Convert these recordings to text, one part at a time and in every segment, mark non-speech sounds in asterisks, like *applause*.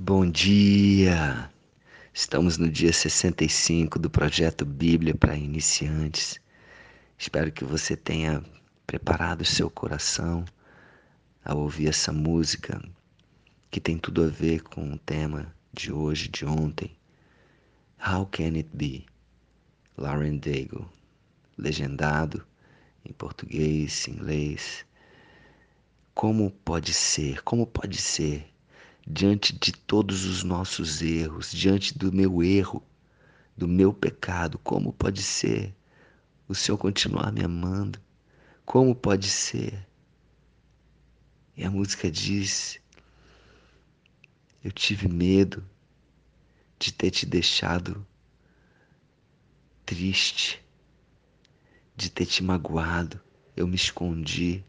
Bom dia! Estamos no dia 65 do projeto Bíblia para Iniciantes. Espero que você tenha preparado seu coração ao ouvir essa música que tem tudo a ver com o tema de hoje, de ontem. How Can It Be? Lauren Daigle, legendado em português, inglês. Como pode ser? Como pode ser? Diante de todos os nossos erros, diante do meu erro, do meu pecado, como pode ser o Senhor continuar me amando? Como pode ser? E a música diz: Eu tive medo de ter te deixado triste, de ter te magoado. Eu me escondi.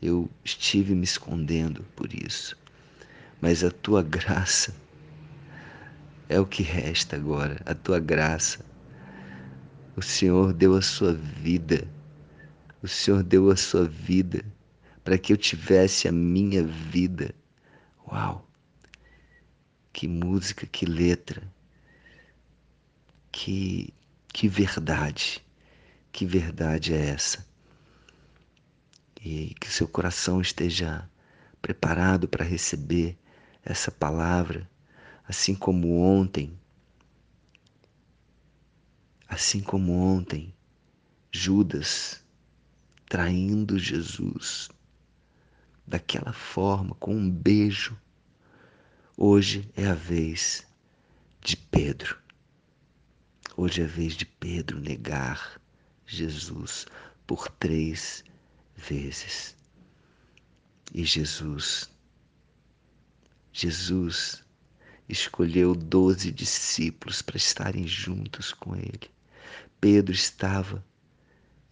Eu estive me escondendo por isso mas a tua graça é o que resta agora, a tua graça. O Senhor deu a sua vida, o Senhor deu a sua vida para que eu tivesse a minha vida. Uau! Que música, que letra, que, que verdade, que verdade é essa? E que seu coração esteja preparado para receber essa palavra, assim como ontem, assim como ontem, Judas traindo Jesus daquela forma, com um beijo. Hoje é a vez de Pedro. Hoje é a vez de Pedro negar Jesus por três vezes. E Jesus Jesus escolheu doze discípulos para estarem juntos com ele. Pedro estava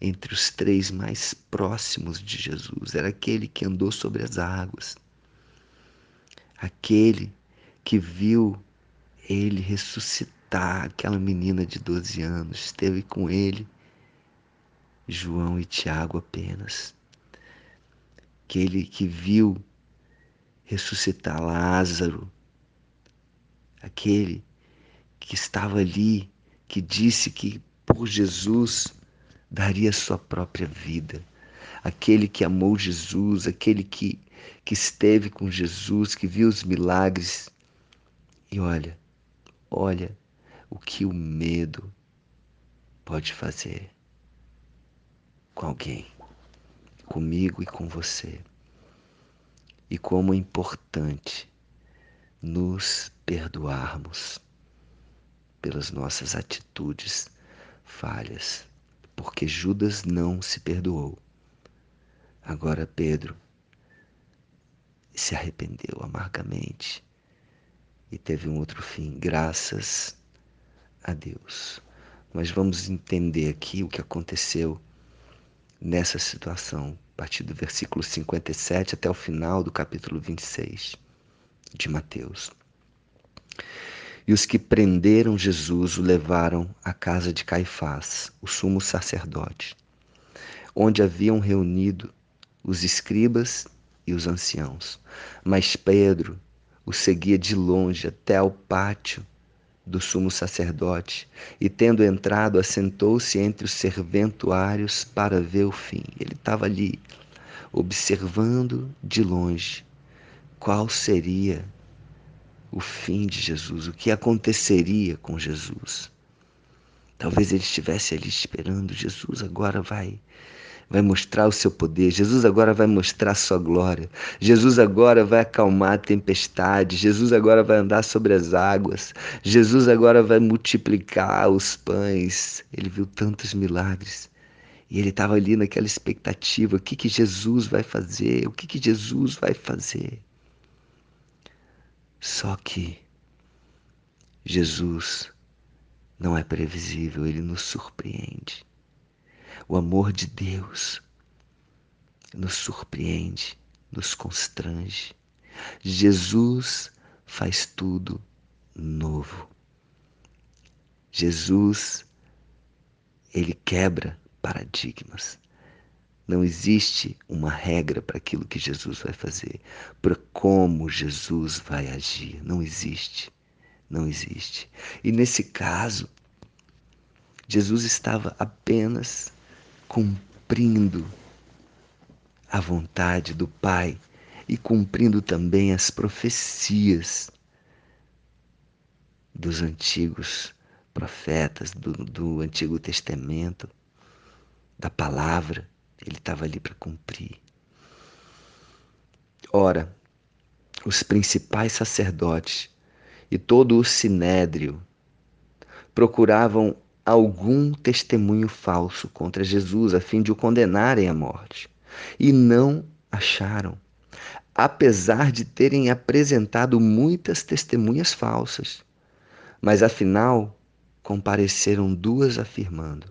entre os três mais próximos de Jesus, era aquele que andou sobre as águas, aquele que viu ele ressuscitar aquela menina de 12 anos, esteve com ele, João e Tiago apenas. Aquele que viu ressuscitar Lázaro, aquele que estava ali, que disse que por Jesus daria sua própria vida, aquele que amou Jesus, aquele que, que esteve com Jesus, que viu os milagres. E olha, olha o que o medo pode fazer com alguém, comigo e com você e como é importante nos perdoarmos pelas nossas atitudes falhas, porque Judas não se perdoou. Agora Pedro se arrependeu amargamente e teve um outro fim, graças a Deus. Mas vamos entender aqui o que aconteceu nessa situação a partir do versículo 57 até o final do capítulo 26 de Mateus. E os que prenderam Jesus o levaram à casa de Caifás, o sumo sacerdote, onde haviam reunido os escribas e os anciãos. Mas Pedro o seguia de longe até ao pátio do sumo sacerdote, e tendo entrado, assentou-se entre os serventuários para ver o fim. Ele estava ali, observando de longe qual seria o fim de Jesus, o que aconteceria com Jesus. Talvez ele estivesse ali esperando, Jesus agora vai vai mostrar o seu poder. Jesus agora vai mostrar a sua glória. Jesus agora vai acalmar a tempestade. Jesus agora vai andar sobre as águas. Jesus agora vai multiplicar os pães. Ele viu tantos milagres. E ele estava ali naquela expectativa: o que, que Jesus vai fazer? O que, que Jesus vai fazer? Só que Jesus não é previsível, ele nos surpreende. O amor de Deus nos surpreende, nos constrange. Jesus faz tudo novo. Jesus, ele quebra paradigmas. Não existe uma regra para aquilo que Jesus vai fazer, para como Jesus vai agir. Não existe. Não existe. E nesse caso, Jesus estava apenas cumprindo a vontade do Pai e cumprindo também as profecias dos antigos profetas, do, do Antigo Testamento, da palavra. Ele estava ali para cumprir. Ora, os principais sacerdotes e todo o sinédrio procuravam algum testemunho falso contra Jesus a fim de o condenarem à morte. E não acharam, apesar de terem apresentado muitas testemunhas falsas. Mas afinal, compareceram duas afirmando: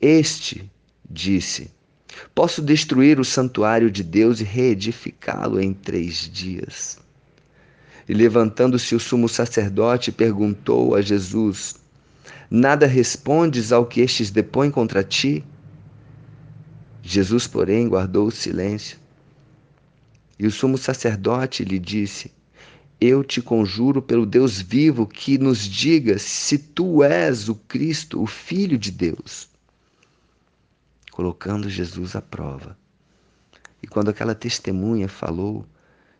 Este disse: Posso destruir o santuário de Deus e reedificá-lo em três dias. E levantando-se o sumo sacerdote, perguntou a Jesus: Nada respondes ao que estes depõem contra ti? Jesus, porém, guardou o silêncio. E o sumo sacerdote lhe disse: Eu te conjuro pelo Deus vivo que nos diga se tu és o Cristo, o Filho de Deus. Colocando Jesus à prova. E quando aquela testemunha falou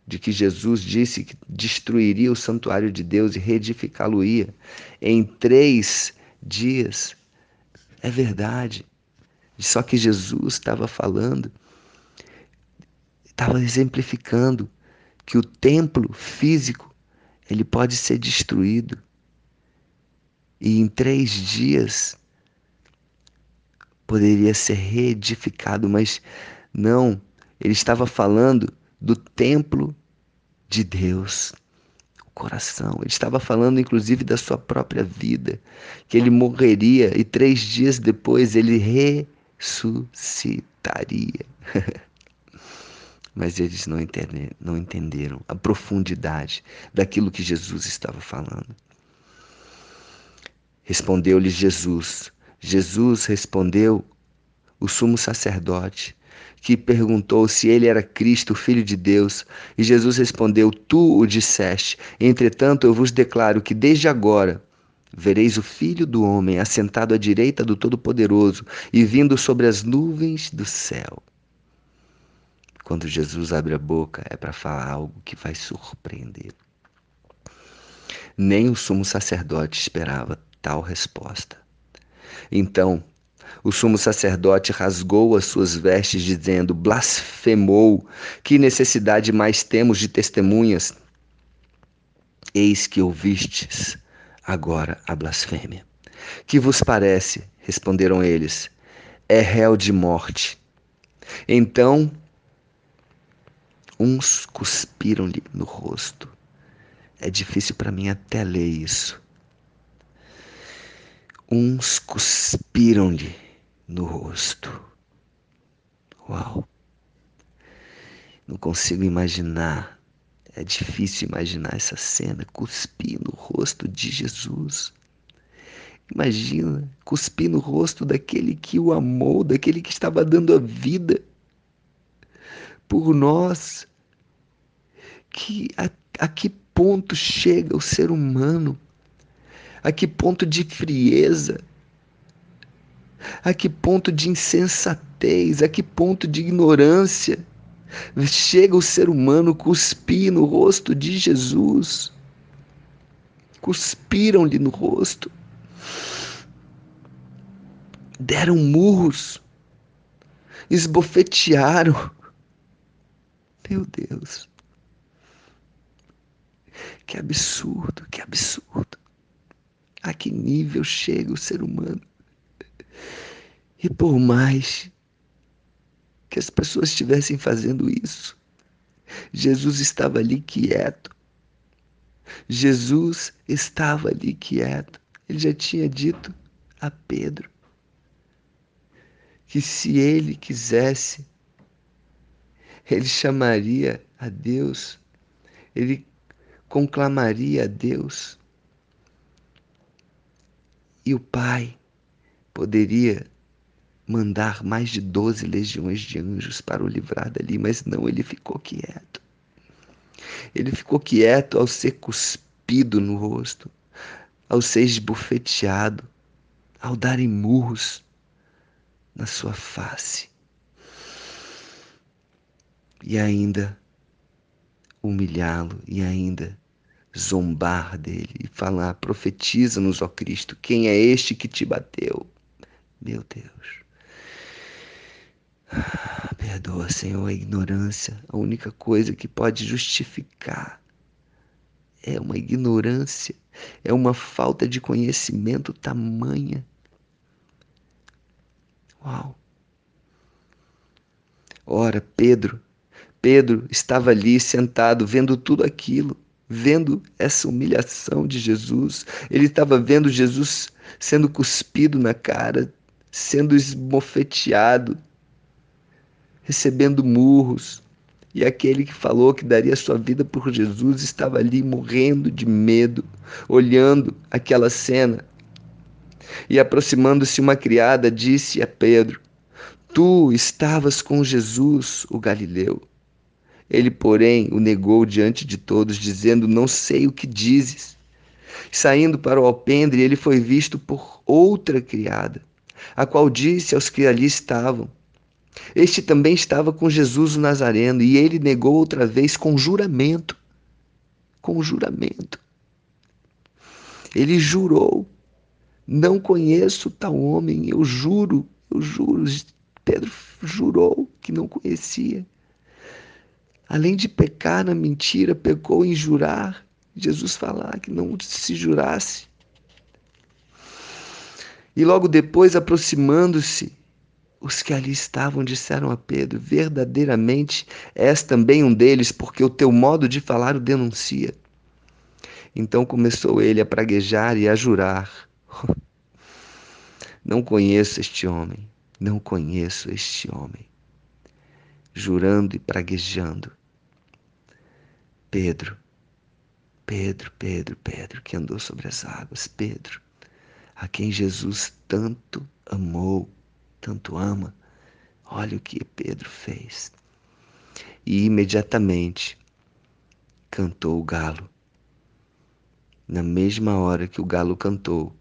de que Jesus disse que destruiria o santuário de Deus e reedificá-lo-ia em três dias. É verdade. Só que Jesus estava falando, estava exemplificando que o templo físico ele pode ser destruído e em três dias poderia ser reedificado, mas não, ele estava falando do templo de Deus coração. Ele estava falando, inclusive, da sua própria vida, que ele morreria e três dias depois ele ressuscitaria. *laughs* Mas eles não entenderam, não entenderam a profundidade daquilo que Jesus estava falando. Respondeu-lhe Jesus. Jesus respondeu o sumo sacerdote que perguntou se ele era Cristo, Filho de Deus. E Jesus respondeu: Tu o disseste. Entretanto, eu vos declaro que desde agora vereis o Filho do Homem assentado à direita do Todo-Poderoso e vindo sobre as nuvens do céu. Quando Jesus abre a boca, é para falar algo que vai surpreender. Nem o sumo sacerdote esperava tal resposta. Então, o sumo sacerdote rasgou as suas vestes, dizendo: Blasfemou! Que necessidade mais temos de testemunhas? Eis que ouvistes agora a blasfêmia. Que vos parece? Responderam eles: É réu de morte. Então, uns cuspiram-lhe no rosto. É difícil para mim até ler isso. Uns cuspiram-lhe no rosto. Uau! Não consigo imaginar. É difícil imaginar essa cena, cuspir no rosto de Jesus. Imagina, cuspir no rosto daquele que o amou, daquele que estava dando a vida por nós. Que a, a que ponto chega o ser humano? A que ponto de frieza? A que ponto de insensatez, a que ponto de ignorância chega o ser humano cuspir no rosto de Jesus? Cuspiram-lhe no rosto, deram murros, esbofetearam. Meu Deus, que absurdo, que absurdo. A que nível chega o ser humano? E por mais que as pessoas estivessem fazendo isso, Jesus estava ali quieto. Jesus estava ali quieto. Ele já tinha dito a Pedro que se ele quisesse, ele chamaria a Deus, ele conclamaria a Deus. E o Pai poderia mandar mais de doze legiões de anjos para o livrar dali, mas não, ele ficou quieto. Ele ficou quieto ao ser cuspido no rosto, ao ser esbofeteado, ao darem murros na sua face. E ainda humilhá-lo e ainda zombar dele e falar: profetiza-nos, ó Cristo, quem é este que te bateu? Meu Deus. Ah, perdoa, Senhor, a ignorância. A única coisa que pode justificar é uma ignorância, é uma falta de conhecimento tamanha. Uau! Ora, Pedro, Pedro estava ali sentado, vendo tudo aquilo, vendo essa humilhação de Jesus. Ele estava vendo Jesus sendo cuspido na cara, sendo esbofeteado, recebendo murros. E aquele que falou que daria sua vida por Jesus estava ali morrendo de medo, olhando aquela cena. E aproximando-se uma criada, disse a Pedro: Tu estavas com Jesus, o Galileu. Ele, porém, o negou diante de todos, dizendo: Não sei o que dizes. Saindo para o alpendre, ele foi visto por outra criada, a qual disse aos que ali estavam: Este também estava com Jesus o Nazareno, e ele negou outra vez com juramento. Com juramento. Ele jurou: Não conheço tal homem, eu juro, eu juro. Pedro jurou que não conhecia além de pecar na mentira, pecou em jurar. Jesus falar que não se jurasse. E logo depois, aproximando-se, os que ali estavam disseram a Pedro: Verdadeiramente és também um deles, porque o teu modo de falar o denuncia. Então começou ele a praguejar e a jurar: *laughs* Não conheço este homem, não conheço este homem. Jurando e praguejando. Pedro, Pedro, Pedro, Pedro, que andou sobre as águas, Pedro, a quem Jesus tanto amou, tanto ama. Olha o que Pedro fez. E imediatamente cantou o galo. Na mesma hora que o galo cantou,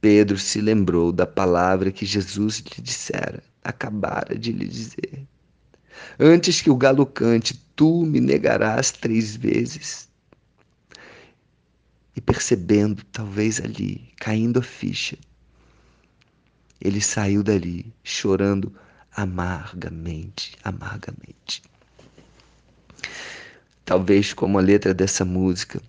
Pedro se lembrou da palavra que Jesus lhe dissera, acabara de lhe dizer. Antes que o galo cante, tu me negarás três vezes. E percebendo, talvez ali, caindo a ficha, ele saiu dali chorando amargamente, amargamente. Talvez como a letra dessa música,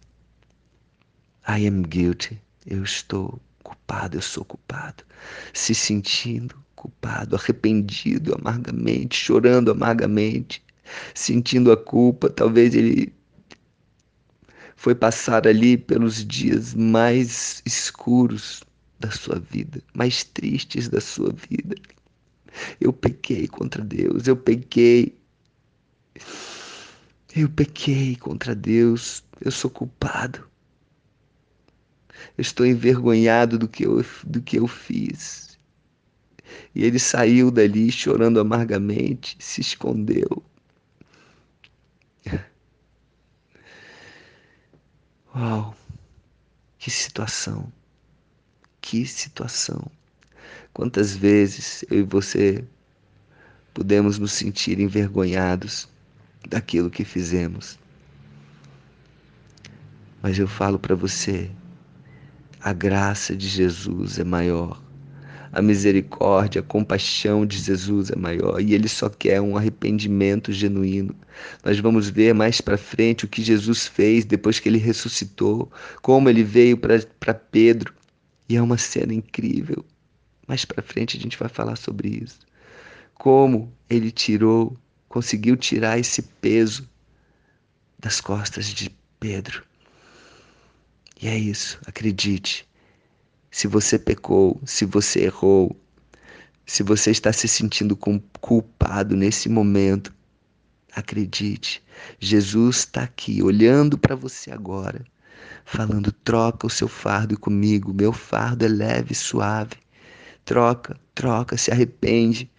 I am guilty, eu estou culpado, eu sou culpado, se sentindo culpado, arrependido amargamente, chorando amargamente, sentindo a culpa. Talvez ele foi passar ali pelos dias mais escuros da sua vida, mais tristes da sua vida. Eu pequei contra Deus, eu pequei. Eu pequei contra Deus, eu sou culpado. Eu estou envergonhado do que eu, do que eu fiz. E ele saiu dali chorando amargamente, se escondeu. Uau! Que situação! Que situação! Quantas vezes eu e você pudemos nos sentir envergonhados daquilo que fizemos. Mas eu falo para você, a graça de Jesus é maior a misericórdia, a compaixão de Jesus é maior e ele só quer um arrependimento genuíno. Nós vamos ver mais para frente o que Jesus fez depois que ele ressuscitou, como ele veio para Pedro. E é uma cena incrível. Mais para frente a gente vai falar sobre isso. Como ele tirou, conseguiu tirar esse peso das costas de Pedro. E é isso, acredite. Se você pecou, se você errou, se você está se sentindo culpado nesse momento, acredite, Jesus está aqui olhando para você agora, falando: troca o seu fardo comigo, meu fardo é leve e suave. Troca, troca, se arrepende,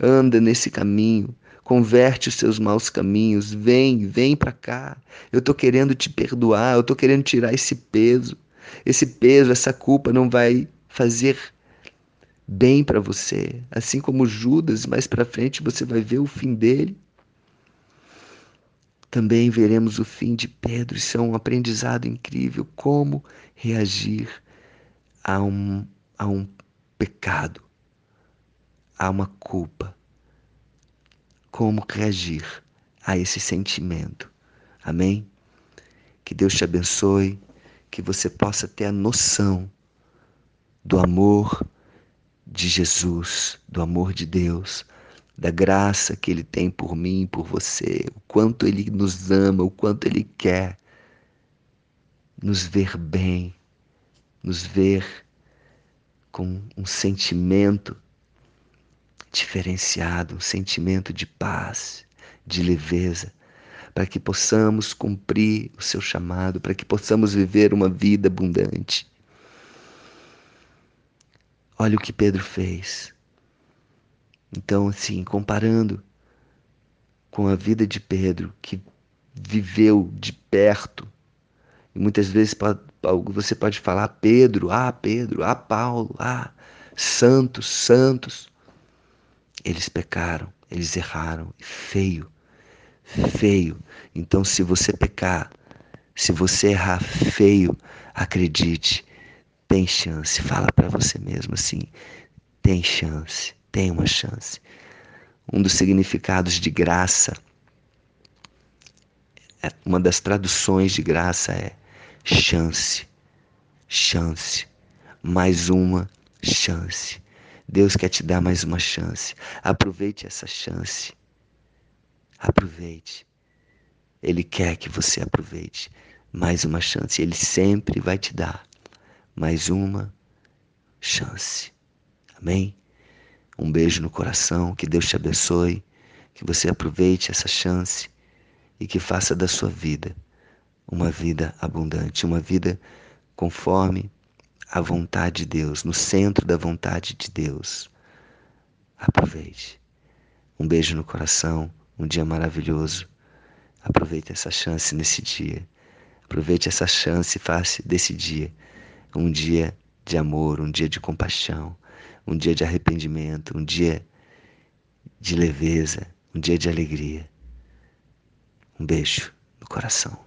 anda nesse caminho, converte os seus maus caminhos, vem, vem para cá. Eu tô querendo te perdoar, eu tô querendo tirar esse peso. Esse peso, essa culpa não vai fazer bem para você, assim como Judas, mais para frente você vai ver o fim dele. Também veremos o fim de Pedro, isso é um aprendizado incrível, como reagir a um, a um pecado, a uma culpa. Como reagir a esse sentimento. Amém? Que Deus te abençoe, que você possa ter a noção do amor de Jesus, do amor de Deus, da graça que Ele tem por mim por você, o quanto Ele nos ama, o quanto Ele quer nos ver bem, nos ver com um sentimento diferenciado, um sentimento de paz, de leveza, para que possamos cumprir o seu chamado, para que possamos viver uma vida abundante. Olha o que Pedro fez. Então, assim, comparando com a vida de Pedro, que viveu de perto, e muitas vezes você pode falar Pedro, ah, Pedro, ah, Paulo, ah, santos, santos. Eles pecaram, eles erraram, feio, feio. Então, se você pecar, se você errar feio, acredite, tem chance. Fala para você mesmo assim: tem chance, tem uma chance. Um dos significados de graça, é, uma das traduções de graça é chance, chance, mais uma chance. Deus quer te dar mais uma chance. Aproveite essa chance. Aproveite. Ele quer que você aproveite mais uma chance. Ele sempre vai te dar mais uma chance. Amém? Um beijo no coração, que Deus te abençoe, que você aproveite essa chance e que faça da sua vida uma vida abundante, uma vida conforme a vontade de Deus, no centro da vontade de Deus. Aproveite. Um beijo no coração, um dia maravilhoso. Aproveite essa chance nesse dia. Aproveite essa chance e faça desse dia um dia de amor, um dia de compaixão, um dia de arrependimento, um dia de leveza, um dia de alegria. Um beijo no coração.